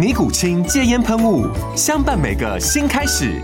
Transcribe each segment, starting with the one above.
尼古清戒烟喷雾，相伴每个新开始。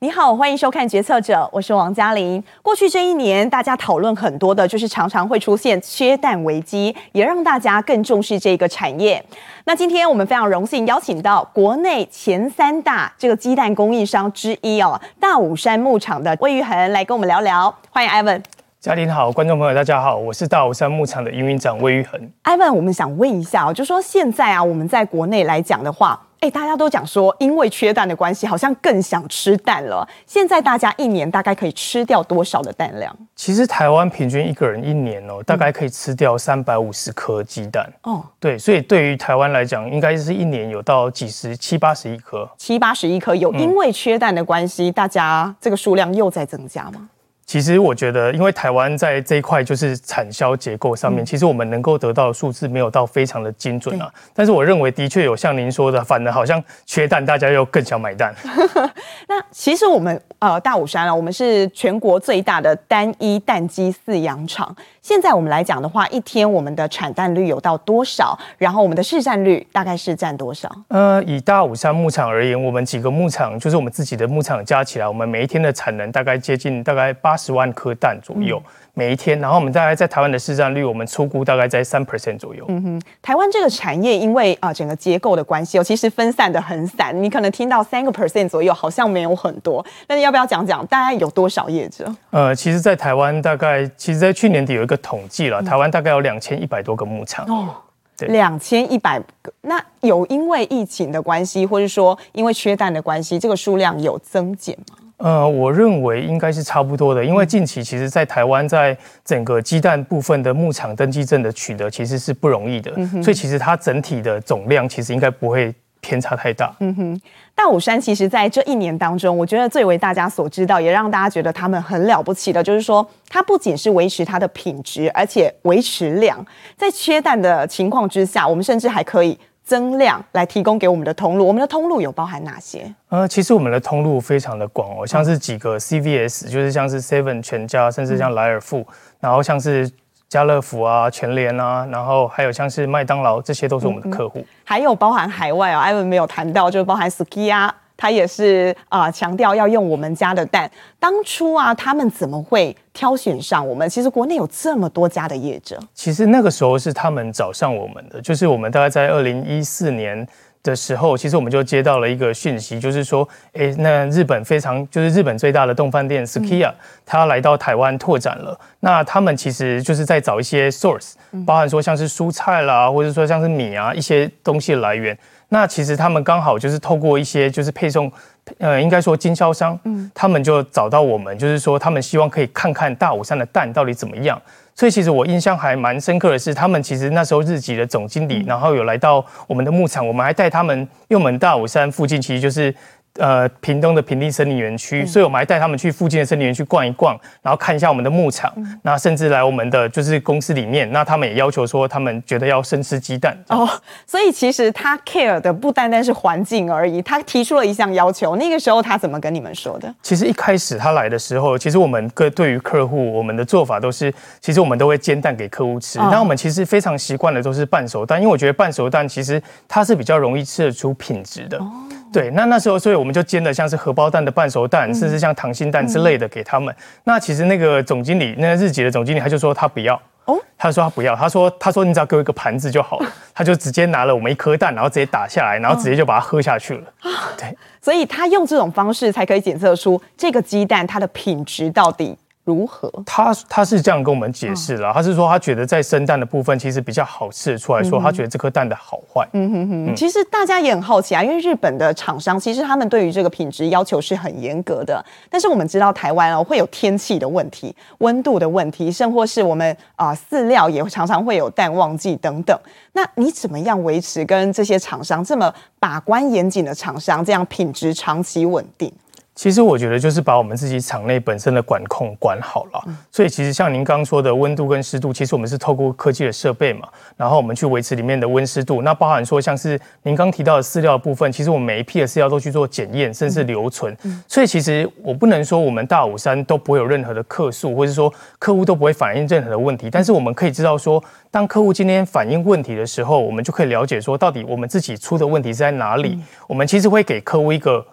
你好，欢迎收看《决策者》，我是王嘉玲。过去这一年，大家讨论很多的，就是常常会出现缺蛋危机，也让大家更重视这个产业。那今天我们非常荣幸邀请到国内前三大这个鸡蛋供应商之一哦，大武山牧场的魏玉恒来跟我们聊聊。欢迎 Ivan。嘉玲好，观众朋友大家好，我是大武山牧场的营运长魏玉恒。Ivan，我们想问一下哦，就说现在啊，我们在国内来讲的话，哎，大家都讲说，因为缺蛋的关系，好像更想吃蛋了。现在大家一年大概可以吃掉多少的蛋量？其实台湾平均一个人一年哦，大概可以吃掉三百五十颗鸡蛋。哦、嗯，对，所以对于台湾来讲，应该是一年有到几十七八十一颗，七八十一颗。有因为缺蛋的关系，嗯、大家这个数量又在增加吗？其实我觉得，因为台湾在这一块就是产销结构上面，其实我们能够得到的数字没有到非常的精准啊。但是我认为的确有像您说的，反而好像缺蛋，大家又更想买蛋。那其实我们呃大武山啊，我们是全国最大的单一蛋鸡饲养场。现在我们来讲的话，一天我们的产蛋率有到多少？然后我们的市占率大概是占多少？呃，以大武山牧场而言，我们几个牧场就是我们自己的牧场加起来，我们每一天的产能大概接近大概八十万颗蛋左右。嗯每一天，然后我们大概在台湾的市占率，我们初估大概在三 percent 左右。嗯哼，台湾这个产业因为啊、呃、整个结构的关系哦，其实分散的很散，你可能听到三个 percent 左右，好像没有很多。那你要不要讲讲大概有多少业者？呃，其实，在台湾大概，其实，在去年底有一个统计了，台湾大概有两千一百多个牧场。哦，对，两千一百个。那有因为疫情的关系，或者说因为缺蛋的关系，这个数量有增减吗？呃，我认为应该是差不多的，因为近期其实，在台湾，在整个鸡蛋部分的牧场登记证的取得，其实是不容易的，嗯、所以其实它整体的总量其实应该不会偏差太大。嗯哼，大武山其实在这一年当中，我觉得最为大家所知道，也让大家觉得他们很了不起的，就是说，它不仅是维持它的品质，而且维持量，在缺蛋的情况之下，我们甚至还可以。增量来提供给我们的通路，我们的通路有包含哪些？呃，其实我们的通路非常的广哦，像是几个 CVS，就是像是 Seven 全家，甚至像莱尔富，嗯、然后像是家乐福啊、全联啊，然后还有像是麦当劳，这些都是我们的客户。还有包含海外哦，Ivan 没有谈到，就是包含 Sukiya。他也是啊，强调要用我们家的蛋。当初啊，他们怎么会挑选上我们？其实国内有这么多家的业者。其实那个时候是他们找上我们的，就是我们大概在二零一四年的时候，其实我们就接到了一个讯息，就是说，哎，那日本非常就是日本最大的动饭店 Sukiya，它来到台湾拓展了。那他们其实就是在找一些 source，包含说像是蔬菜啦，或者说像是米啊一些东西的来源。那其实他们刚好就是透过一些就是配送，呃，应该说经销商，嗯，他们就找到我们，就是说他们希望可以看看大武山的蛋到底怎么样。所以其实我印象还蛮深刻的是，他们其实那时候日籍的总经理，然后有来到我们的牧场，我们还带他们，因为我们大武山附近其实就是。呃，屏东的平地森林园区，嗯、所以我们还带他们去附近的森林园去逛一逛，然后看一下我们的牧场，嗯、那甚至来我们的就是公司里面，那他们也要求说，他们觉得要生吃鸡蛋哦。所以其实他 care 的不单单是环境而已，他提出了一项要求。那个时候他怎么跟你们说的？其实一开始他来的时候，其实我们各对于客户，我们的做法都是，其实我们都会煎蛋给客户吃。那、哦、我们其实非常习惯的都是半熟蛋，因为我觉得半熟蛋其实它是比较容易吃得出品质的。哦对，那那时候，所以我们就煎的像是荷包蛋的半熟蛋，嗯、甚至像溏心蛋之类的给他们。嗯、那其实那个总经理，那个日籍的总经理，他就说他不要，哦，他说他不要，他说他说你只要给我一个盘子就好了，他就直接拿了我们一颗蛋，然后直接打下来，然后直接就把它喝下去了。哦、对，所以他用这种方式才可以检测出这个鸡蛋它的品质到底。如何？他他是这样跟我们解释的，他是说他觉得在生蛋的部分其实比较好吃出来说，他觉得这颗蛋的好坏。嗯哼哼。其实大家也很好奇啊，因为日本的厂商其实他们对于这个品质要求是很严格的。但是我们知道台湾哦会有天气的问题、温度的问题，甚或是我们啊饲料也常常会有淡旺季等等。那你怎么样维持跟这些厂商这么把关严谨的厂商这样品质长期稳定？其实我觉得就是把我们自己厂内本身的管控管好了，所以其实像您刚刚说的温度跟湿度，其实我们是透过科技的设备嘛，然后我们去维持里面的温湿度。那包含说像是您刚提到的饲料的部分，其实我们每一批的饲料都去做检验，甚至留存。所以其实我不能说我们大武山都不会有任何的客诉，或者说客户都不会反映任何的问题。但是我们可以知道说，当客户今天反映问题的时候，我们就可以了解说到底我们自己出的问题是在哪里。我们其实会给客户一个。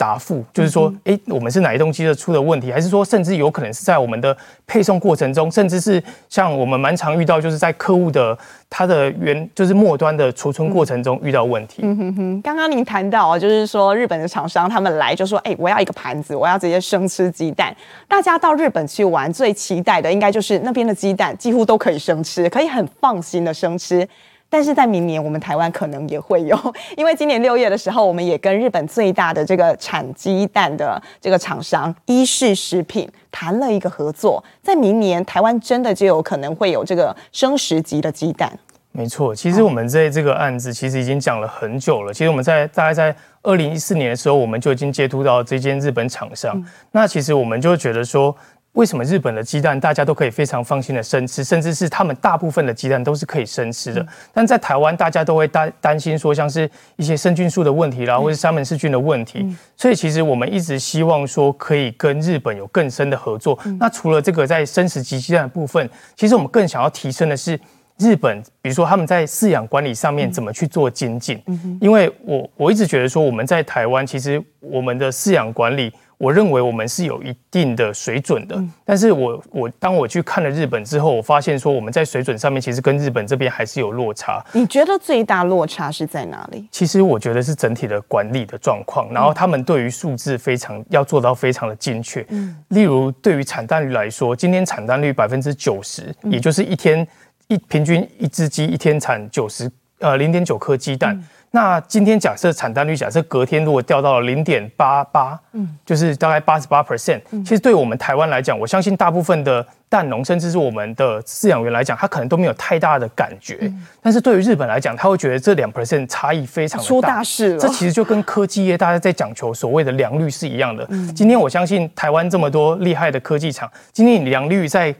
答复就是说，哎、欸，我们是哪一栋机的出了问题，还是说，甚至有可能是在我们的配送过程中，甚至是像我们蛮常遇到，就是在客户的他的原就是末端的储存过程中遇到问题。嗯哼哼，刚刚您谈到，就是说日本的厂商他们来就说，哎、欸，我要一个盘子，我要直接生吃鸡蛋。大家到日本去玩最期待的，应该就是那边的鸡蛋几乎都可以生吃，可以很放心的生吃。但是在明年，我们台湾可能也会有，因为今年六月的时候，我们也跟日本最大的这个产鸡蛋的这个厂商伊势食品谈了一个合作，在明年台湾真的就有可能会有这个生食级的鸡蛋。没错，其实我们在这个案子其实已经讲了很久了。其实我们在大概在二零一四年的时候，我们就已经接触到这间日本厂商。嗯、那其实我们就觉得说。为什么日本的鸡蛋大家都可以非常放心的生吃，甚至是他们大部分的鸡蛋都是可以生吃的？但在台湾，大家都会担担心说，像是一些生菌素的问题啦，或是沙门氏菌的问题。所以其实我们一直希望说，可以跟日本有更深的合作。那除了这个在生食及鸡蛋的部分，其实我们更想要提升的是日本，比如说他们在饲养管理上面怎么去做精进。因为我我一直觉得说，我们在台湾其实我们的饲养管理。我认为我们是有一定的水准的，但是我我当我去看了日本之后，我发现说我们在水准上面其实跟日本这边还是有落差。你觉得最大落差是在哪里？其实我觉得是整体的管理的状况，然后他们对于数字非常要做到非常的精确。嗯，例如对于产蛋率来说，今天产蛋率百分之九十，也就是一天一平均一只鸡一天产九十呃零点九颗鸡蛋。那今天假设产蛋率，假设隔天如果掉到了零点八八，嗯，就是大概八十八 percent。其实对我们台湾来讲，我相信大部分的蛋农，甚至是我们的饲养员来讲，他可能都没有太大的感觉。但是对于日本来讲，他会觉得这两 percent 差异非常的大，出大事了。这其实就跟科技业大家在讲求所谓的良率是一样的。今天我相信台湾这么多厉害的科技厂，今天你良率在。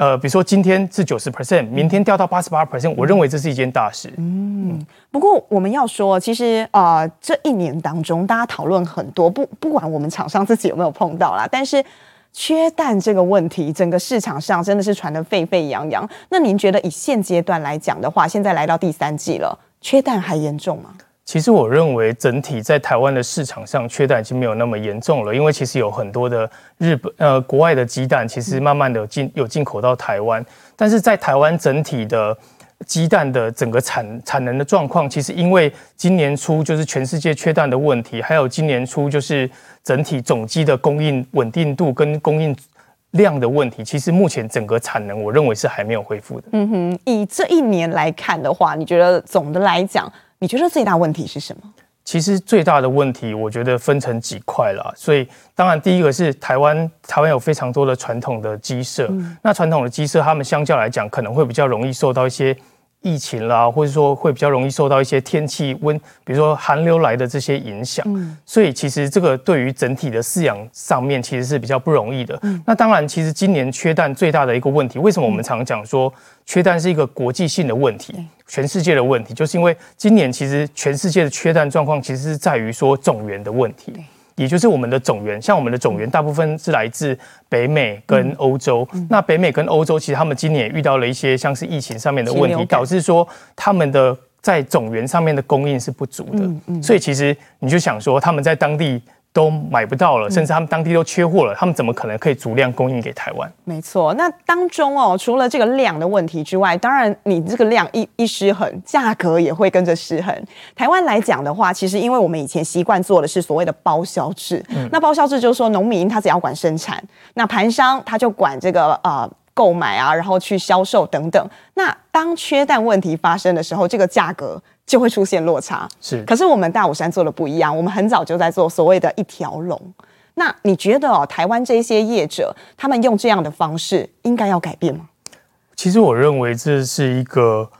呃，比如说今天是九十 percent，明天掉到八十八 percent，我认为这是一件大事。嗯，不过我们要说，其实啊、呃，这一年当中，大家讨论很多，不不管我们厂商自己有没有碰到啦，但是缺蛋这个问题，整个市场上真的是传得沸沸扬扬。那您觉得以现阶段来讲的话，现在来到第三季了，缺蛋还严重吗？其实我认为整体在台湾的市场上缺蛋已经没有那么严重了，因为其实有很多的日本呃国外的鸡蛋，其实慢慢的进有进口到台湾，但是在台湾整体的鸡蛋的整个产产能的状况，其实因为今年初就是全世界缺蛋的问题，还有今年初就是整体种鸡的供应稳定度跟供应量的问题，其实目前整个产能我认为是还没有恢复的。嗯哼，以这一年来看的话，你觉得总的来讲？你觉得最大问题是什么？其实最大的问题，我觉得分成几块了。所以，当然第一个是台湾，台湾有非常多的传统的鸡舍。嗯、那传统的鸡舍，他们相较来讲，可能会比较容易受到一些。疫情啦，或者说会比较容易受到一些天气温，比如说寒流来的这些影响，嗯，所以其实这个对于整体的饲养上面其实是比较不容易的。嗯，那当然，其实今年缺蛋最大的一个问题，为什么我们常讲说缺蛋是一个国际性的问题，全世界的问题，就是因为今年其实全世界的缺蛋状况其实是在于说种源的问题。也就是我们的种源，像我们的种源大部分是来自北美跟欧洲。嗯嗯、那北美跟欧洲其实他们今年也遇到了一些像是疫情上面的问题，导致说他们的在种源上面的供应是不足的。所以其实你就想说，他们在当地都买不到了，甚至他们当地都缺货了，他们怎么可能可以足量供应给台湾？没错，那当中哦，除了这个量的问题之外，当然你这个量一一失衡，价格也会跟着失衡。台湾来讲的话，其实因为我们以前习惯做的是所谓的包销制，嗯、那包销制就是说农民他只要管生产，那盘商他就管这个呃购买啊，然后去销售等等。那当缺蛋问题发生的时候，这个价格。就会出现落差，是。可是我们大武山做的不一样，我们很早就在做所谓的一条龙。那你觉得哦，台湾这些业者，他们用这样的方式，应该要改变吗？其实我认为这是一个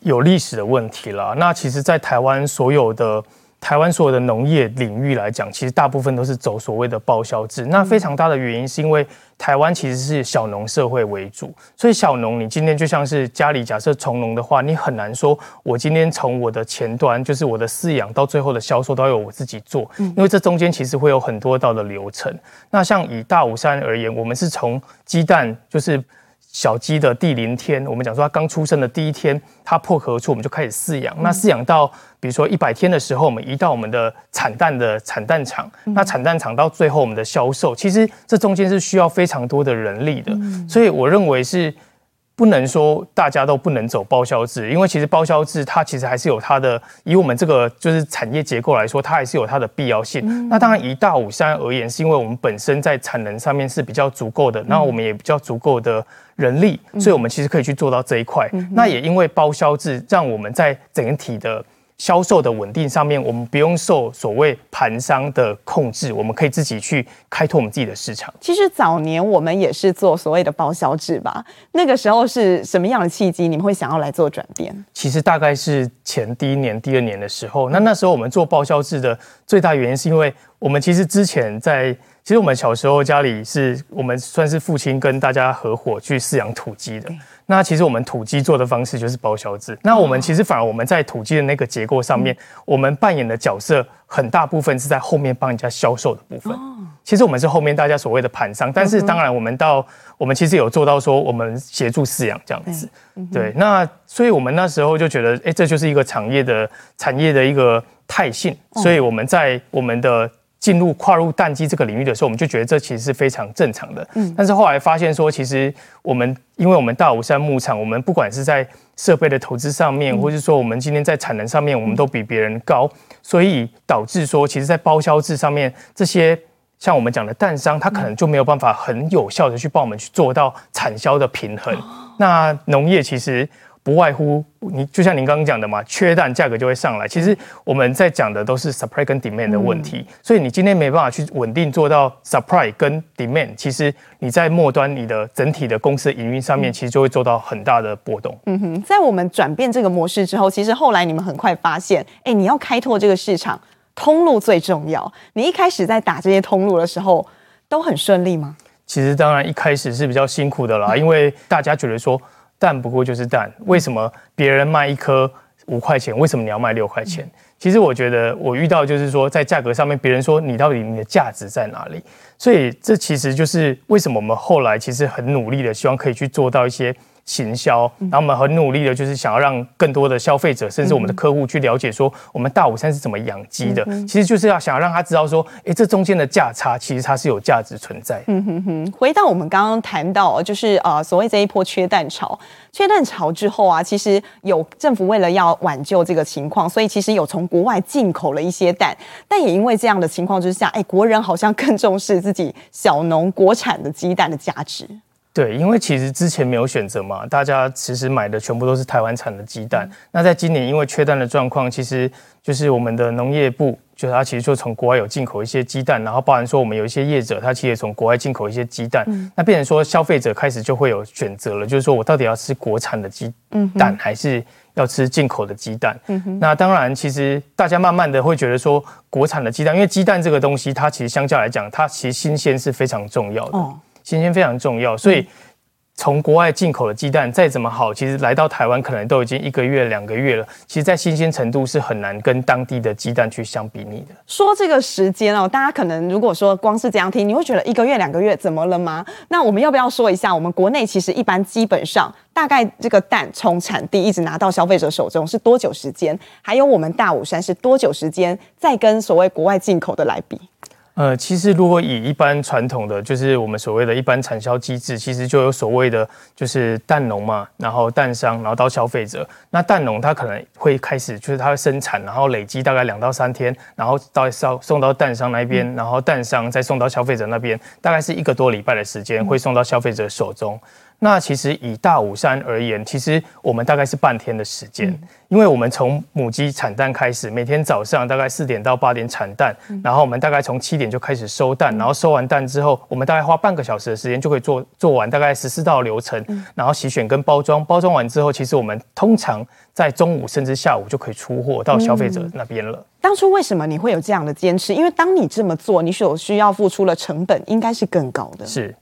有历史的问题了。那其实，在台湾所有的。台湾所有的农业领域来讲，其实大部分都是走所谓的报销制。那非常大的原因是因为台湾其实是小农社会为主，所以小农你今天就像是家里假设从农的话，你很难说我今天从我的前端就是我的饲养到最后的销售都要由我自己做，因为这中间其实会有很多道的流程。那像以大武山而言，我们是从鸡蛋就是。小鸡的第零天，我们讲说它刚出生的第一天，它破壳而出，我们就开始饲养。那饲养到比如说一百天的时候，我们移到我们的产蛋的产蛋场。那产蛋场到最后我们的销售，其实这中间是需要非常多的人力的。所以我认为是。不能说大家都不能走包销制，因为其实包销制它其实还是有它的，以我们这个就是产业结构来说，它还是有它的必要性。嗯、那当然以大武山而言，是因为我们本身在产能上面是比较足够的，那、嗯、我们也比较足够的人力，所以我们其实可以去做到这一块。嗯、那也因为包销制，让我们在整体的。销售的稳定上面，我们不用受所谓盘商的控制，我们可以自己去开拓我们自己的市场。其实早年我们也是做所谓的包销制吧，那个时候是什么样的契机，你们会想要来做转变？其实大概是前第一年、第二年的时候，那那时候我们做包销制的最大原因是因为我们其实之前在。其实我们小时候家里是我们算是父亲跟大家合伙去饲养土鸡的。那其实我们土鸡做的方式就是包销制。那我们其实反而我们在土鸡的那个结构上面，我们扮演的角色很大部分是在后面帮人家销售的部分。其实我们是后面大家所谓的盘商，但是当然我们到我们其实有做到说我们协助饲养这样子。对，那所以我们那时候就觉得，哎，这就是一个产业的产业的一个态性。所以我们在我们的。进入跨入蛋鸡这个领域的时候，我们就觉得这其实是非常正常的。嗯，但是后来发现说，其实我们因为我们大武山牧场，我们不管是在设备的投资上面，或者说我们今天在产能上面，我们都比别人高，所以导致说，其实，在包销制上面，这些像我们讲的蛋商，他可能就没有办法很有效的去帮我们去做到产销的平衡。那农业其实。不外乎你就像您刚刚讲的嘛，缺蛋价格就会上来。其实我们在讲的都是 supply 跟 demand 的问题，所以你今天没办法去稳定做到 supply 跟 demand，其实你在末端你的整体的公司营运上面，其实就会做到很大的波动。嗯哼，在我们转变这个模式之后，其实后来你们很快发现，哎，你要开拓这个市场，通路最重要。你一开始在打这些通路的时候，都很顺利吗？其实当然一开始是比较辛苦的啦，因为大家觉得说。蛋不过就是蛋，为什么别人卖一颗五块钱，为什么你要卖六块钱？其实我觉得我遇到就是说，在价格上面，别人说你到底你的价值在哪里？所以这其实就是为什么我们后来其实很努力的，希望可以去做到一些。行销，然后我们很努力的，就是想要让更多的消费者，甚至我们的客户去了解说，我们大武山是怎么养鸡的。其实就是要想要让他知道说，哎，这中间的价差，其实它是有价值存在。嗯哼哼。回到我们刚刚谈到，就是呃，所谓这一波缺蛋潮，缺蛋潮之后啊，其实有政府为了要挽救这个情况，所以其实有从国外进口了一些蛋，但也因为这样的情况之下，哎，国人好像更重视自己小农国产的鸡蛋的价值。对，因为其实之前没有选择嘛，大家其实买的全部都是台湾产的鸡蛋。嗯、那在今年因为缺蛋的状况，其实就是我们的农业部，就是它其实就从国外有进口一些鸡蛋，然后包含说我们有一些业者，他其实也从国外进口一些鸡蛋。嗯、那变成说消费者开始就会有选择了，就是说我到底要吃国产的鸡蛋，还是要吃进口的鸡蛋？嗯、那当然，其实大家慢慢的会觉得说，国产的鸡蛋，因为鸡蛋这个东西，它其实相较来讲，它其实新鲜是非常重要的。哦新鲜非常重要，所以从国外进口的鸡蛋再怎么好，其实来到台湾可能都已经一个月、两个月了。其实，在新鲜程度是很难跟当地的鸡蛋去相比拟的。说这个时间哦，大家可能如果说光是这样听，你会觉得一个月、两个月怎么了吗？那我们要不要说一下，我们国内其实一般基本上大概这个蛋从产地一直拿到消费者手中是多久时间？还有我们大武山是多久时间？再跟所谓国外进口的来比？呃，其实如果以一般传统的，就是我们所谓的一般产销机制，其实就有所谓的，就是蛋农嘛，然后蛋商，然后到消费者。那蛋农他可能会开始，就是他会生产，然后累积大概两到三天，然后到送送到蛋商那边，然后蛋商再送到消费者那边，大概是一个多礼拜的时间会送到消费者手中。那其实以大武山而言，其实我们大概是半天的时间，因为我们从母鸡产蛋开始，每天早上大概四点到八点产蛋，然后我们大概从七点就开始收蛋，然后收完蛋之后，我们大概花半个小时的时间就可以做做完大概十四道流程，然后洗选跟包装，包装完之后，其实我们通常在中午甚至下午就可以出货到消费者那边了。当初为什么你会有这样的坚持？因为当你这么做，你所需要付出的成本应该是更高的。是。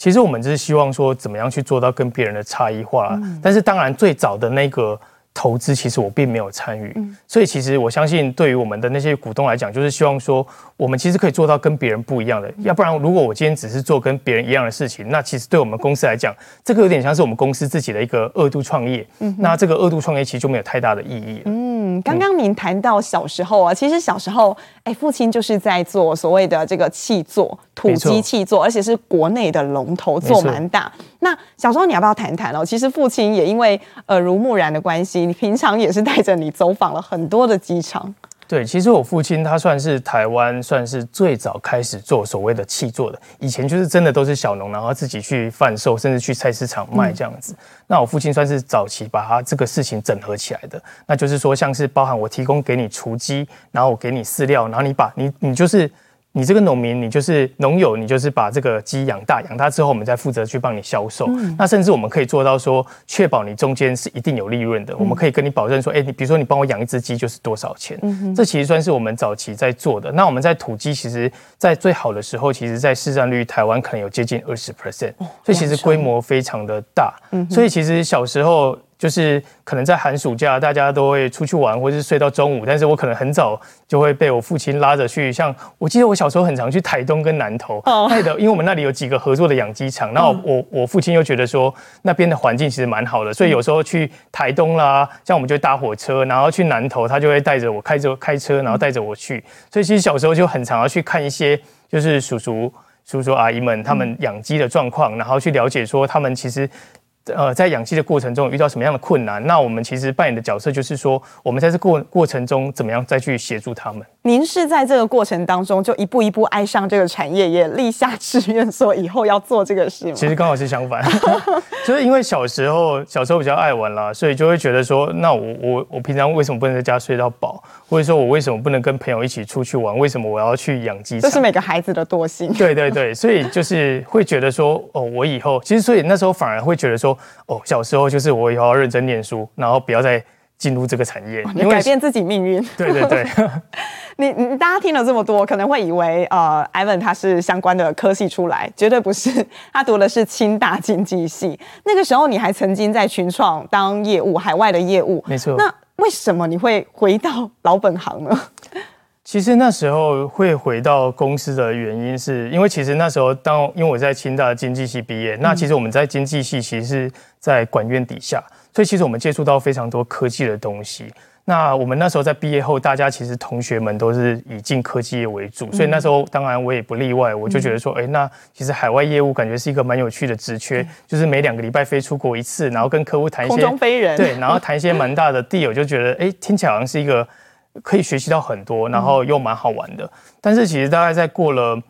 其实我们就是希望说，怎么样去做到跟别人的差异化。但是当然，最早的那个。投资其实我并没有参与，所以其实我相信对于我们的那些股东来讲，就是希望说我们其实可以做到跟别人不一样的。要不然，如果我今天只是做跟别人一样的事情，那其实对我们公司来讲，这个有点像是我们公司自己的一个二度创业。那这个二度创业其实就没有太大的意义。嗯，刚刚您谈到小时候啊，其实小时候，哎，父亲就是在做所谓的这个气作，土鸡器作，而且是国内的龙头，做蛮大。那小时候你要不要谈谈哦？其实父亲也因为耳濡目染的关系，你平常也是带着你走访了很多的机场。对，其实我父亲他算是台湾算是最早开始做所谓的气做的，以前就是真的都是小农，然后自己去贩售，甚至去菜市场卖这样子。嗯、那我父亲算是早期把他这个事情整合起来的，那就是说像是包含我提供给你雏鸡，然后我给你饲料，然后你把你你就是。你这个农民，你就是农友，你就是把这个鸡养大，养大之后，我们再负责去帮你销售。嗯、那甚至我们可以做到说，确保你中间是一定有利润的。嗯、我们可以跟你保证说，哎，你比如说你帮我养一只鸡就是多少钱。嗯、这其实算是我们早期在做的。那我们在土鸡，其实在最好的时候，其实在市占率台湾可能有接近二十 percent，所以其实规模非常的大。嗯、所以其实小时候。就是可能在寒暑假，大家都会出去玩，或者是睡到中午。但是我可能很早就会被我父亲拉着去，像我记得我小时候很常去台东跟南投，对的，因为我们那里有几个合作的养鸡场。然后我我父亲又觉得说那边的环境其实蛮好的，所以有时候去台东啦，像我们就搭火车，然后去南投，他就会带着我开着开车，然后带着我去。所以其实小时候就很常要去看一些，就是叔叔叔叔阿姨们他们养鸡的状况，然后去了解说他们其实。呃，在养鸡的过程中遇到什么样的困难？那我们其实扮演的角色就是说，我们在这过过程中怎么样再去协助他们？您是在这个过程当中就一步一步爱上这个产业，也立下志愿说以后要做这个事吗？其实刚好是相反，就是因为小时候小时候比较爱玩啦，所以就会觉得说，那我我我平常为什么不能在家睡到饱？或者说我为什么不能跟朋友一起出去玩？为什么我要去养鸡？这是每个孩子的惰性。对对对，所以就是会觉得说，哦，我以后其实所以那时候反而会觉得说。哦，小时候就是我以后要认真念书，然后不要再进入这个产业，你改变自己命运。对 对对，你你大家听了这么多，可能会以为呃，Ivan 他是相关的科系出来，绝对不是，他读的是清大经济系。那个时候你还曾经在群创当业务，海外的业务，没错。那为什么你会回到老本行呢？其实那时候会回到公司的原因，是因为其实那时候当因为我在清大经济系毕业，那其实我们在经济系其实是在管院底下，所以其实我们接触到非常多科技的东西。那我们那时候在毕业后，大家其实同学们都是以进科技业为主，所以那时候当然我也不例外，我就觉得说，哎，那其实海外业务感觉是一个蛮有趣的职缺，就是每两个礼拜飞出国一次，然后跟客户谈一些空中飞人，对，然后谈一些蛮大的 deal，就觉得哎，听起来好像是一个。可以学习到很多，然后又蛮好玩的。但是其实大概在过了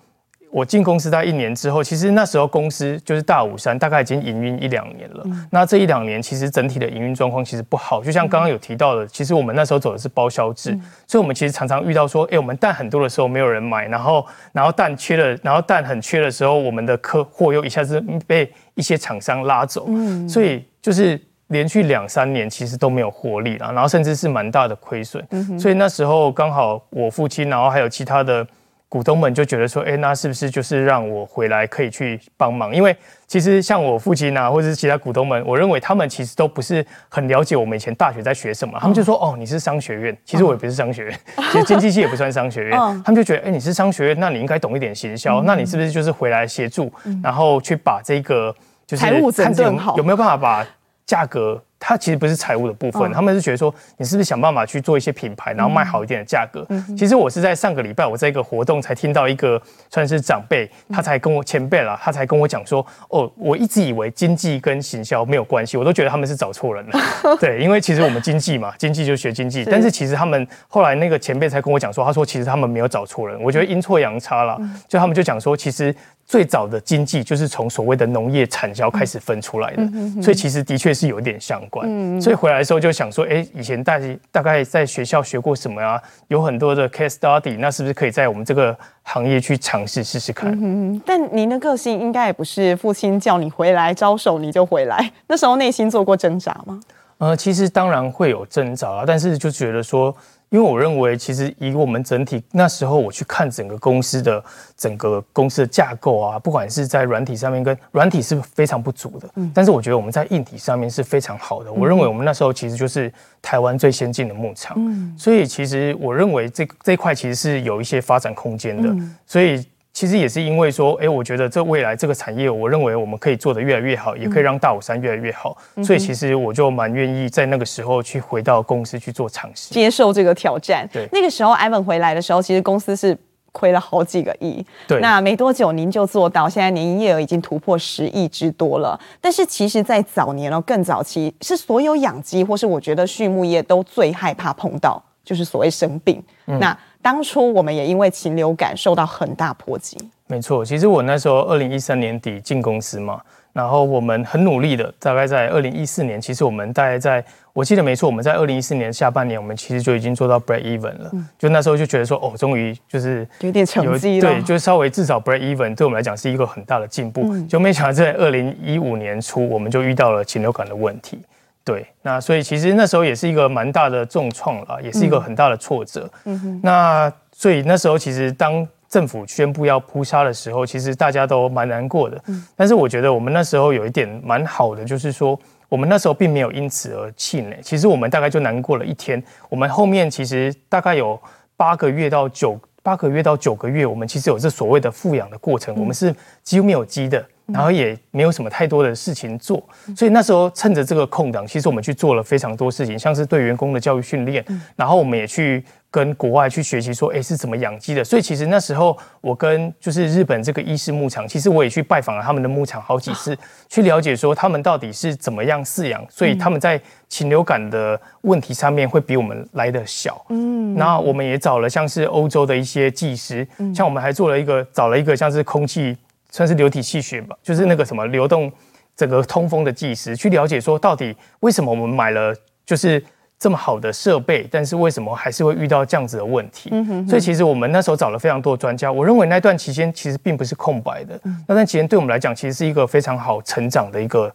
我进公司大概一年之后，其实那时候公司就是大武山，大概已经营运一两年了。那这一两年其实整体的营运状况其实不好，就像刚刚有提到的，其实我们那时候走的是包销制，所以我们其实常常遇到说，哎，我们蛋很多的时候没有人买，然后然后蛋缺了，然后蛋很缺的时候，我们的客货又一下子被一些厂商拉走，所以就是。连续两三年其实都没有获利了，然后甚至是蛮大的亏损，嗯、所以那时候刚好我父亲，然后还有其他的股东们就觉得说，哎，那是不是就是让我回来可以去帮忙？因为其实像我父亲啊，或者是其他股东们，我认为他们其实都不是很了解我们以前大学在学什么。他们就说，哦，你是商学院，其实我也不是商学院，其实经济系也不算商学院。他们就觉得，哎，你是商学院，那你应该懂一点行销，那你是不是就是回来协助，然后去把这个就是财务整顿好，有没有办法把价格？它其实不是财务的部分，他们是觉得说，你是不是想办法去做一些品牌，然后卖好一点的价格？其实我是在上个礼拜，我在一个活动才听到一个算是长辈，他才跟我前辈了，他才跟我讲说，哦，我一直以为经济跟行销没有关系，我都觉得他们是找错人了。对，因为其实我们经济嘛，经济就学经济，但是其实他们后来那个前辈才跟我讲说，他说其实他们没有找错人，我觉得阴错阳差了，就他们就讲说，其实。最早的经济就是从所谓的农业产销开始分出来的，所以其实的确是有一点相关。所以回来的时候就想说，哎，以前大大概在学校学过什么啊？有很多的 case study，那是不是可以在我们这个行业去尝试试试看？嗯，但您的个性应该也不是父亲叫你回来招手你就回来，那时候内心做过挣扎吗？呃，其实当然会有挣扎啊，但是就觉得说。因为我认为，其实以我们整体那时候我去看整个公司的整个公司的架构啊，不管是在软体上面跟软体是非常不足的，但是我觉得我们在硬体上面是非常好的。我认为我们那时候其实就是台湾最先进的牧场，所以其实我认为这这一块其实是有一些发展空间的，所以。其实也是因为说，哎，我觉得这未来这个产业，我认为我们可以做得越来越好，也可以让大武山越来越好，所以其实我就蛮愿意在那个时候去回到公司去做尝试，接受这个挑战。对，那个时候 Ivan 回来的时候，其实公司是亏了好几个亿。对，那没多久您就做到，现在年营业额已经突破十亿之多了。但是其实，在早年哦，更早期是所有养鸡或是我觉得畜牧业都最害怕碰到，就是所谓生病。嗯、那当初我们也因为禽流感受到很大波及。没错，其实我那时候二零一三年底进公司嘛，然后我们很努力的，大概在二零一四年，其实我们大概在，我记得没错，我们在二零一四年下半年，我们其实就已经做到 break even 了。嗯、就那时候就觉得说，哦，终于就是有点成绩了，对，就稍微至少 break even，对我们来讲是一个很大的进步。嗯、就没想到在二零一五年初，我们就遇到了禽流感的问题。对，那所以其实那时候也是一个蛮大的重创了，也是一个很大的挫折。嗯哼，那所以那时候其实当。政府宣布要扑杀的时候，其实大家都蛮难过的。嗯，但是我觉得我们那时候有一点蛮好的，就是说我们那时候并没有因此而气馁。其实我们大概就难过了一天。我们后面其实大概有八个月到九八个月到九个月，我们其实有这所谓的复养的过程。我们是几乎没有鸡的，然后也没有什么太多的事情做。所以那时候趁着这个空档，其实我们去做了非常多事情，像是对员工的教育训练，然后我们也去。跟国外去学习说，哎，是怎么养鸡的？所以其实那时候我跟就是日本这个伊势牧场，其实我也去拜访了他们的牧场好几次，去了解说他们到底是怎么样饲养，所以他们在禽流感的问题上面会比我们来的小。嗯，那我们也找了像是欧洲的一些技师，像我们还做了一个找了一个像是空气算是流体气学吧，就是那个什么流动整个通风的技师，去了解说到底为什么我们买了就是。这么好的设备，但是为什么还是会遇到这样子的问题？嗯、哼哼，所以其实我们那时候找了非常多的专家。我认为那段期间其实并不是空白的，嗯、那段期间对我们来讲，其实是一个非常好成长的一个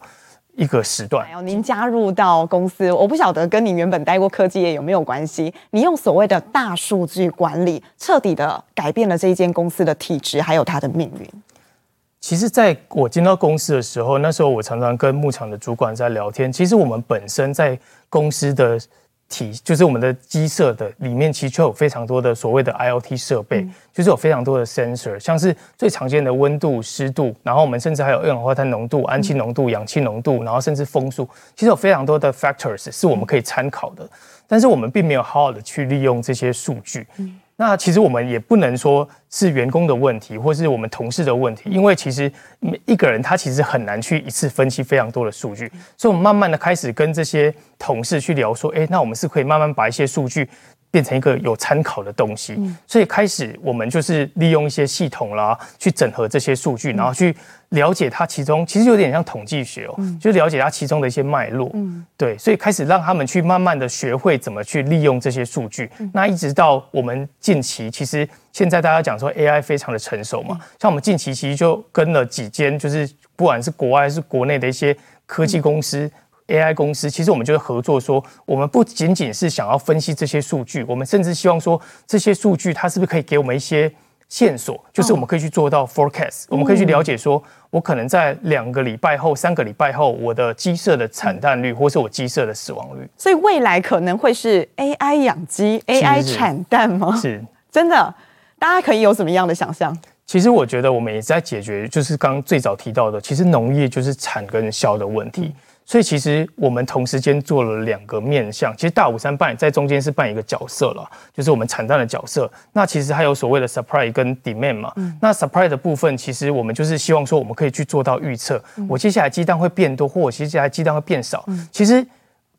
一个时段。您加入到公司，我不晓得跟你原本待过科技业有没有关系？你用所谓的大数据管理，彻底的改变了这一间公司的体制，还有它的命运。其实，在我进到公司的时候，那时候我常常跟牧场的主管在聊天。其实我们本身在公司的体，就是我们的鸡舍的里面，其实就有非常多的所谓的 IoT 设备，嗯、就是有非常多的 sensor，像是最常见的温度、湿度，然后我们甚至还有二氧化碳浓度、氨气浓度、氧气浓度，然后甚至风速，其实有非常多的 factors 是我们可以参考的。但是我们并没有好好的去利用这些数据。嗯那其实我们也不能说是员工的问题，或是我们同事的问题，因为其实每一个人他其实很难去一次分析非常多的数据，所以我们慢慢的开始跟这些同事去聊说，哎，那我们是可以慢慢把一些数据。变成一个有参考的东西，所以开始我们就是利用一些系统啦，去整合这些数据，然后去了解它其中其实有点像统计学哦，就了解它其中的一些脉络。对，所以开始让他们去慢慢的学会怎么去利用这些数据。那一直到我们近期，其实现在大家讲说 AI 非常的成熟嘛，像我们近期其实就跟了几间，就是不管是国外还是国内的一些科技公司。AI 公司其实我们就是合作，说我们不仅仅是想要分析这些数据，我们甚至希望说这些数据它是不是可以给我们一些线索，就是我们可以去做到 forecast，、嗯、我们可以去了解说，我可能在两个礼拜后、三个礼拜后，我的鸡舍的产蛋率，或是我鸡舍的死亡率。所以未来可能会是 AI 养鸡、AI 产蛋吗？是，真的，大家可以有什么样的想象？其实我觉得我们也在解决，就是刚刚最早提到的，其实农业就是产跟销的问题。嗯所以其实我们同时间做了两个面向，其实大武山扮演在中间是扮演一个角色了，就是我们产蛋的角色。那其实还有所谓的 supply 跟 demand 嘛。嗯、那 supply 的部分，其实我们就是希望说，我们可以去做到预测，我接下来鸡蛋会变多，或我接下来鸡蛋会变少。嗯、其实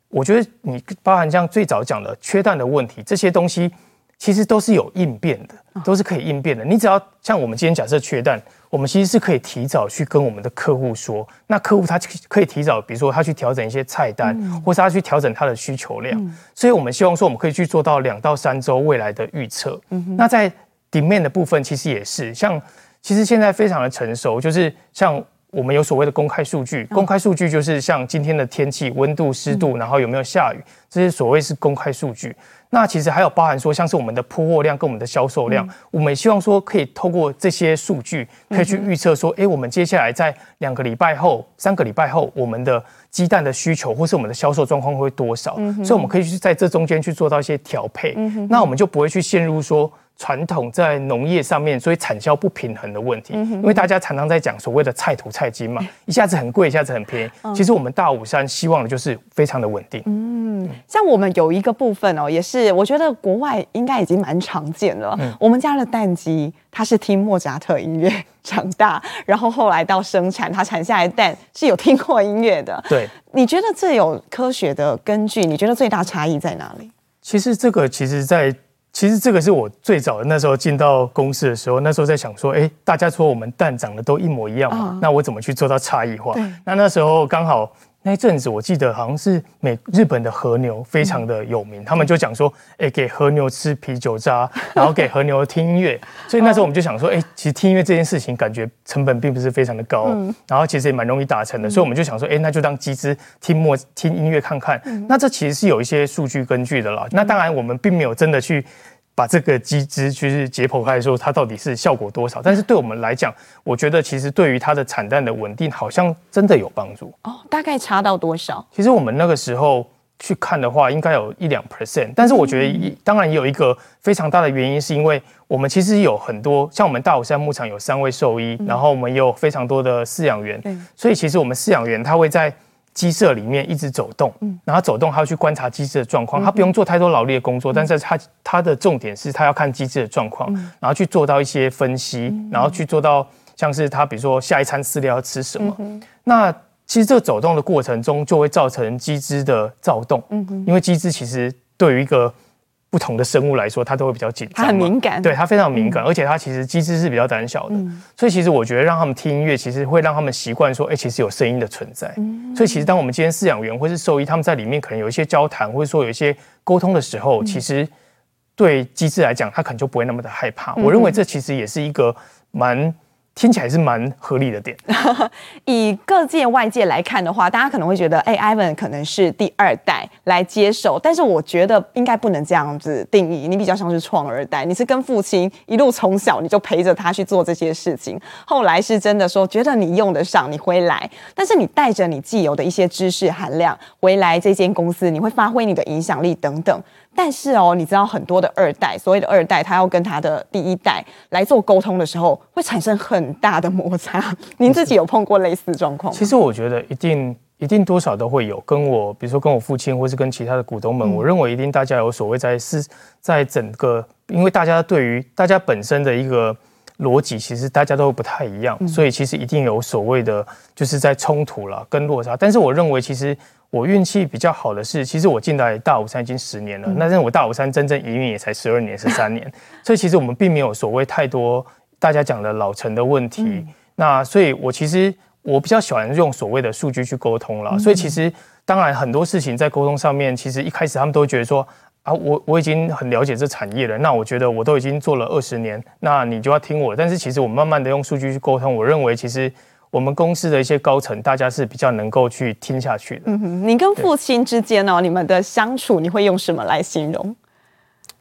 我觉得你包含像最早讲的缺蛋的问题，这些东西其实都是有应变的，都是可以应变的。你只要像我们今天假设缺蛋。我们其实是可以提早去跟我们的客户说，那客户他可以提早，比如说他去调整一些菜单，嗯、或是他去调整他的需求量。嗯、所以我们希望说，我们可以去做到两到三周未来的预测。嗯、那在 demand 的部分，其实也是像，其实现在非常的成熟，就是像我们有所谓的公开数据，公开数据就是像今天的天气、温度、湿度，然后有没有下雨，这些所谓是公开数据。那其实还有包含说，像是我们的铺货量跟我们的销售量，嗯、我们也希望说可以透过这些数据，可以去预测说，哎、欸，我们接下来在两个礼拜后、三个礼拜后，我们的鸡蛋的需求或是我们的销售状况会多少？嗯、所以我们可以去在这中间去做到一些调配，嗯、那我们就不会去陷入说。传统在农业上面，所以产销不平衡的问题，因为大家常常在讲所谓的菜土菜金嘛，一下子很贵，一下子很便宜。其实我们大武山希望的就是非常的稳定。嗯，像我们有一个部分哦，也是我觉得国外应该已经蛮常见了。我们家的蛋鸡，它是听莫扎特音乐长大，然后后来到生产，它产下来蛋是有听过音乐的。对，你觉得这有科学的根据？你觉得最大差异在哪里？其实这个其实，在其实这个是我最早的那时候进到公司的时候，那时候在想说，哎，大家说我们蛋长得都一模一样嘛，那我怎么去做到差异化？那那时候刚好。那阵子我记得好像是美日本的和牛非常的有名，嗯、他们就讲说，哎，给和牛吃啤酒渣，然后给和牛听音乐，所以那时候我们就想说，哎，其实听音乐这件事情感觉成本并不是非常的高，嗯、然后其实也蛮容易达成的，所以我们就想说，哎，那就当集资听莫听音乐看看，嗯、那这其实是有一些数据根据的啦。那当然我们并没有真的去。把这个机制就是解剖开来说，它到底是效果多少？但是对我们来讲，我觉得其实对于它的产蛋的稳定，好像真的有帮助哦。大概差到多少？其实我们那个时候去看的话，应该有一两 percent。但是我觉得，当然也有一个非常大的原因，是因为我们其实有很多，像我们大武山牧场有三位兽医，然后我们也有非常多的饲养员，所以其实我们饲养员他会在。鸡舍里面一直走动，然后走动，他要去观察鸡只的状况，他不用做太多劳力的工作，但是他他的重点是他要看鸡只的状况，然后去做到一些分析，然后去做到像是他比如说下一餐饲料要吃什么，那其实这个走动的过程中就会造成鸡只的躁动，因为鸡只其实对于一个不同的生物来说，它都会比较紧张，它很敏感，对，它非常敏感，嗯、而且它其实机制是比较胆小的，嗯、所以其实我觉得让他们听音乐，其实会让他们习惯说，哎、欸，其实有声音的存在。嗯、所以其实当我们今天饲养员或是兽医，他们在里面可能有一些交谈，或者说有一些沟通的时候，嗯、其实对机制来讲，它可能就不会那么的害怕。嗯、我认为这其实也是一个蛮。听起来是蛮合理的点。以各界外界来看的话，大家可能会觉得，哎、，Ivan 可能是第二代来接手，但是我觉得应该不能这样子定义。你比较像是创二代，你是跟父亲一路从小你就陪着他去做这些事情，后来是真的说觉得你用得上，你回来，但是你带着你既有的一些知识含量回来这间公司，你会发挥你的影响力等等。但是哦，你知道很多的二代，所谓的二代，他要跟他的第一代来做沟通的时候，会产生很大的摩擦。您自己有碰过类似状况吗？其实我觉得一定一定多少都会有。跟我比如说跟我父亲，或是跟其他的股东们，嗯、我认为一定大家有所谓在是，在整个，因为大家对于大家本身的一个逻辑，其实大家都不太一样，嗯、所以其实一定有所谓的就是在冲突了跟落差。但是我认为其实。我运气比较好的是，其实我进来大武山已经十年了，嗯、那但我大武山真正营运也才十二年、十三年，所以其实我们并没有所谓太多大家讲的老成的问题。嗯、那所以，我其实我比较喜欢用所谓的数据去沟通了。嗯、所以其实当然很多事情在沟通上面，其实一开始他们都觉得说啊，我我已经很了解这产业了，那我觉得我都已经做了二十年，那你就要听我。但是其实我们慢慢的用数据去沟通，我认为其实。我们公司的一些高层，大家是比较能够去听下去的。嗯哼，你跟父亲之间哦，你们的相处，你会用什么来形容？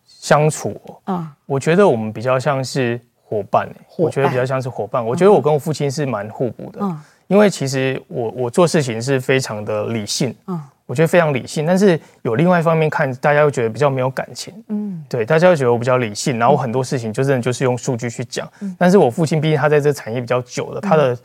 相处啊，嗯、我觉得我们比较像是伙伴、欸，我觉得比较像是伙伴。我觉得我跟我父亲是蛮互补的，嗯，因为其实我我做事情是非常的理性，嗯，我觉得非常理性，但是有另外一方面看，大家又觉得比较没有感情，嗯，对，大家又觉得我比较理性，然后很多事情就真的就是用数据去讲，但是我父亲毕竟他在这个产业比较久了，他的。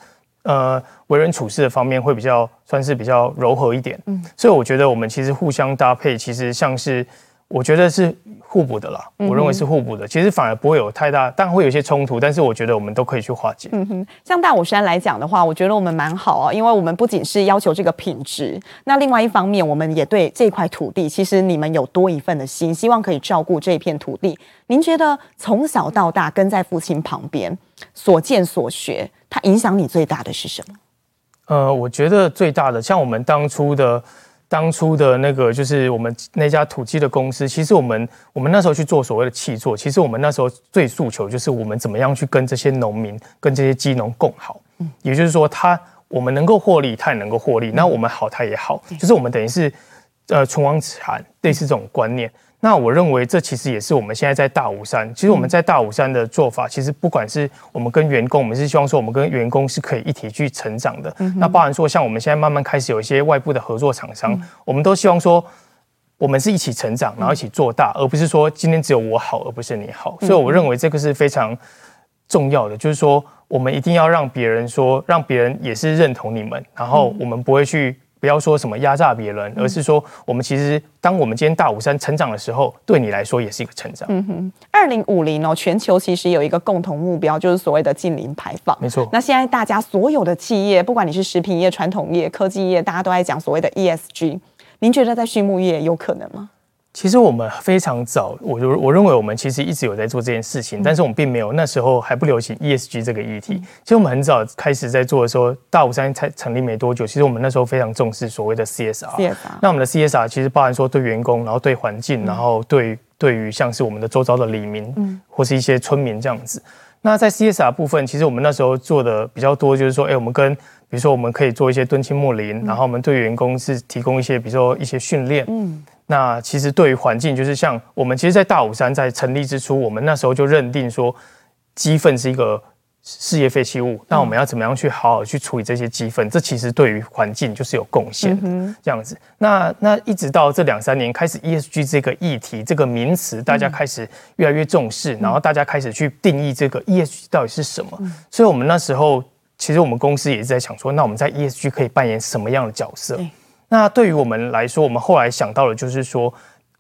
呃，为人处事的方面会比较算是比较柔和一点，嗯，所以我觉得我们其实互相搭配，其实像是我觉得是互补的啦，嗯、我认为是互补的，其实反而不会有太大，当然会有一些冲突，但是我觉得我们都可以去化解。嗯哼，像大武山来讲的话，我觉得我们蛮好啊，因为我们不仅是要求这个品质，那另外一方面，我们也对这块土地，其实你们有多一份的心，希望可以照顾这片土地。您觉得从小到大跟在父亲旁边所见所学？它影响你最大的是什么？呃，我觉得最大的，像我们当初的、当初的那个，就是我们那家土鸡的公司。其实我们我们那时候去做所谓的气作，其实我们那时候最诉求就是我们怎么样去跟这些农民、跟这些鸡农共好。嗯，也就是说，他我们能够获利，他也能够获利，那我们好，他也好，就是我们等于是呃唇亡齿寒，类似这种观念。那我认为这其实也是我们现在在大武山。其实我们在大武山的做法，其实不管是我们跟员工，我们是希望说我们跟员工是可以一起去成长的。那包含说像我们现在慢慢开始有一些外部的合作厂商，我们都希望说我们是一起成长，然后一起做大，而不是说今天只有我好，而不是你好。所以我认为这个是非常重要的，就是说我们一定要让别人说，让别人也是认同你们，然后我们不会去。不要说什么压榨别人，而是说我们其实，当我们今天大武山成长的时候，对你来说也是一个成长。嗯哼，二零五零哦，全球其实有一个共同目标，就是所谓的近零排放。没错。那现在大家所有的企业，不管你是食品业、传统业、科技业，大家都在讲所谓的 ESG。您觉得在畜牧业有可能吗？其实我们非常早，我我认为我们其实一直有在做这件事情，但是我们并没有那时候还不流行 ESG 这个议题。其实我们很早开始在做的时候，大武山才成立没多久，其实我们那时候非常重视所谓的 CSR。那我们的 CSR 其实包含说对员工，然后对环境，然后对对于像是我们的周遭的里民，嗯，或是一些村民这样子。那在 CSR 部分，其实我们那时候做的比较多，就是说，哎，我们跟比如说我们可以做一些敦亲睦邻，然后我们对员工是提供一些，比如说一些训练，嗯。那其实对于环境，就是像我们其实，在大武山在成立之初，我们那时候就认定说，鸡粪是一个事业废弃物。那我们要怎么样去好好去处理这些鸡粪？这其实对于环境就是有贡献的这样子。那那一直到这两三年开始，ESG 这个议题这个名词，大家开始越来越重视，然后大家开始去定义这个 ESG 到底是什么。所以我们那时候其实我们公司也是在想说，那我们在 ESG 可以扮演什么样的角色？那对于我们来说，我们后来想到的就是说，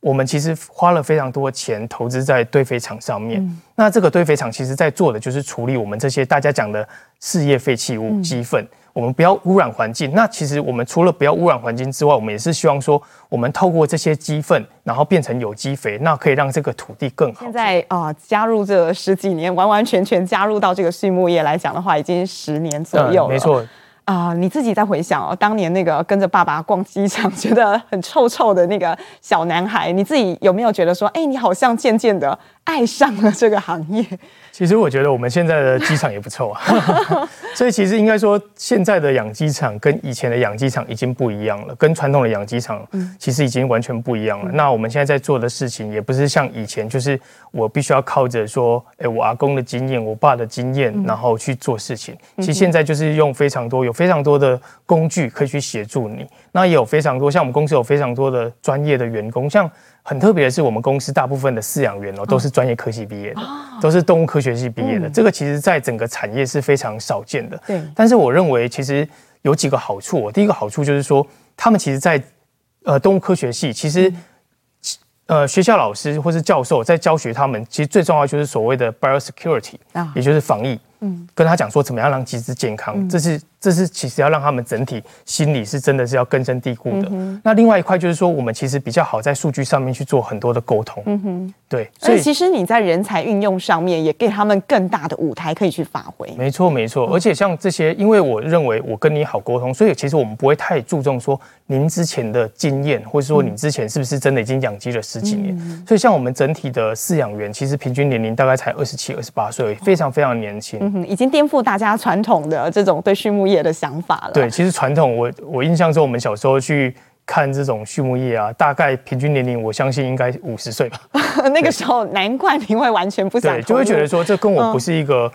我们其实花了非常多的钱投资在堆肥厂上面。嗯、那这个堆肥厂其实在做的就是处理我们这些大家讲的事业废弃物鸡粪，嗯、我们不要污染环境。那其实我们除了不要污染环境之外，我们也是希望说，我们透过这些鸡粪，然后变成有机肥，那可以让这个土地更好。现在啊、呃，加入这十几年，完完全全加入到这个畜牧业来讲的话，已经十年左右了。嗯、没错。啊、你自己在回想哦，当年那个跟着爸爸逛机场，觉得很臭臭的那个小男孩，你自己有没有觉得说，哎，你好像渐渐的爱上了这个行业？其实我觉得我们现在的机场也不错啊，所以其实应该说，现在的养鸡场跟以前的养鸡场已经不一样了，跟传统的养鸡场其实已经完全不一样了。嗯、那我们现在在做的事情也不是像以前，就是我必须要靠着说，哎，我阿公的经验，我爸的经验，然后去做事情。其实现在就是用非常多，有非常多的工具可以去协助你。那也有非常多，像我们公司有非常多的专业的员工，像。很特别的是，我们公司大部分的饲养员哦，都是专业科系毕业的，都是动物科学系毕业的。这个其实在整个产业是非常少见的。对。但是我认为，其实有几个好处。第一个好处就是说，他们其实，在呃动物科学系，其实呃学校老师或是教授在教学他们，其实最重要就是所谓的 biosecurity，也就是防疫。嗯。跟他讲说，怎么样让鸡只健康，这是。这是其实要让他们整体心理是真的是要根深蒂固的。嗯、那另外一块就是说，我们其实比较好在数据上面去做很多的沟通。嗯哼，对。所以其实你在人才运用上面也给他们更大的舞台可以去发挥。没错，没错。而且像这些，因为我认为我跟你好沟通，所以其实我们不会太注重说您之前的经验，或者说你之前是不是真的已经养鸡了十几年。嗯、所以像我们整体的饲养员，其实平均年龄大概才二十七、二十八岁，非常非常年轻。嗯哼，已经颠覆大家传统的这种对畜牧业的想法了。对，其实传统我我印象中，我们小时候去看这种畜牧业啊，大概平均年龄，我相信应该五十岁吧。那个时候，难怪你会完全不想，对，就会觉得说，这跟我不是一个，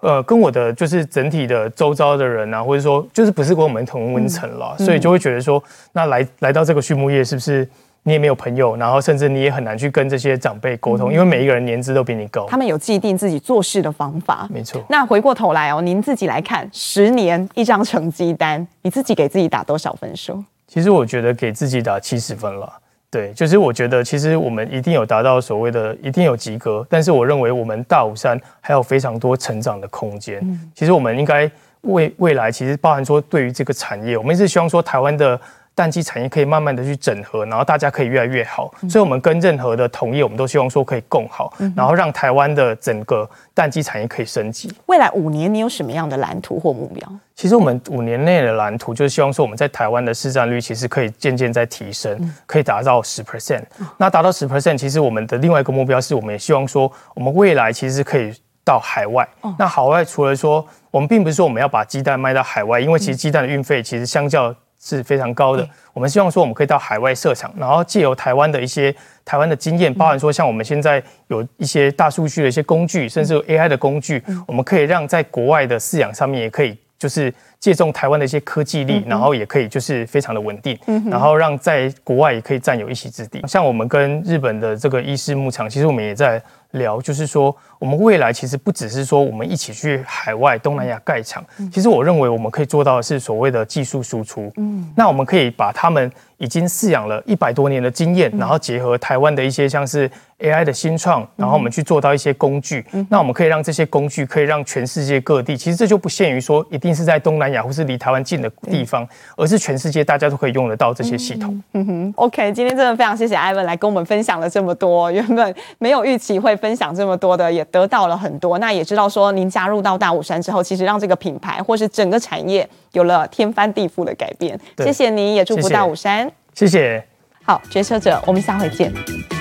嗯、呃，跟我的就是整体的周遭的人啊，或者说就是不是跟我们同温层了，嗯、所以就会觉得说，那来来到这个畜牧业，是不是你也没有朋友，然后甚至你也很难去跟这些长辈沟通，嗯、因为每一个人年资都比你高，他们有既定自己做事的方法，没错。那回过头来哦，您自己来看，十年一张成绩单，你自己给自己打多少分数？其实我觉得给自己打七十分了，对，就是我觉得其实我们一定有达到所谓的一定有及格，但是我认为我们大武山还有非常多成长的空间。嗯，其实我们应该未未来其实包含说对于这个产业，我们一直希望说台湾的。蛋鸡产业可以慢慢的去整合，然后大家可以越来越好。所以，我们跟任何的同业，我们都希望说可以共好，然后让台湾的整个蛋鸡产业可以升级。未来五年，你有什么样的蓝图或目标？其实，我们五年内的蓝图就是希望说，我们在台湾的市占率其实可以渐渐在提升，可以达到十 percent。那达到十 percent，其实我们的另外一个目标是，我们也希望说，我们未来其实可以到海外。那海外除了说，我们并不是说我们要把鸡蛋卖到海外，因为其实鸡蛋的运费其实相较。是非常高的。我们希望说，我们可以到海外设厂，然后借由台湾的一些台湾的经验，包含说像我们现在有一些大数据的一些工具，甚至有 AI 的工具，我们可以让在国外的饲养上面也可以就是借重台湾的一些科技力，然后也可以就是非常的稳定，然后让在国外也可以占有一席之地。像我们跟日本的这个伊势牧场，其实我们也在。聊就是说，我们未来其实不只是说我们一起去海外东南亚盖厂，其实我认为我们可以做到的是所谓的技术输出。嗯，那我们可以把他们已经饲养了一百多年的经验，然后结合台湾的一些像是 AI 的新创，然后我们去做到一些工具。那我们可以让这些工具可以让全世界各地，其实这就不限于说一定是在东南亚或是离台湾近的地方，而是全世界大家都可以用得到这些系统。嗯哼，OK，今天真的非常谢谢 Ivan 来跟我们分享了这么多，原本没有预期会。分享这么多的，也得到了很多。那也知道说，您加入到大武山之后，其实让这个品牌或是整个产业有了天翻地覆的改变。谢谢您，也祝福大武山。谢谢。好，决策者，我们下回见。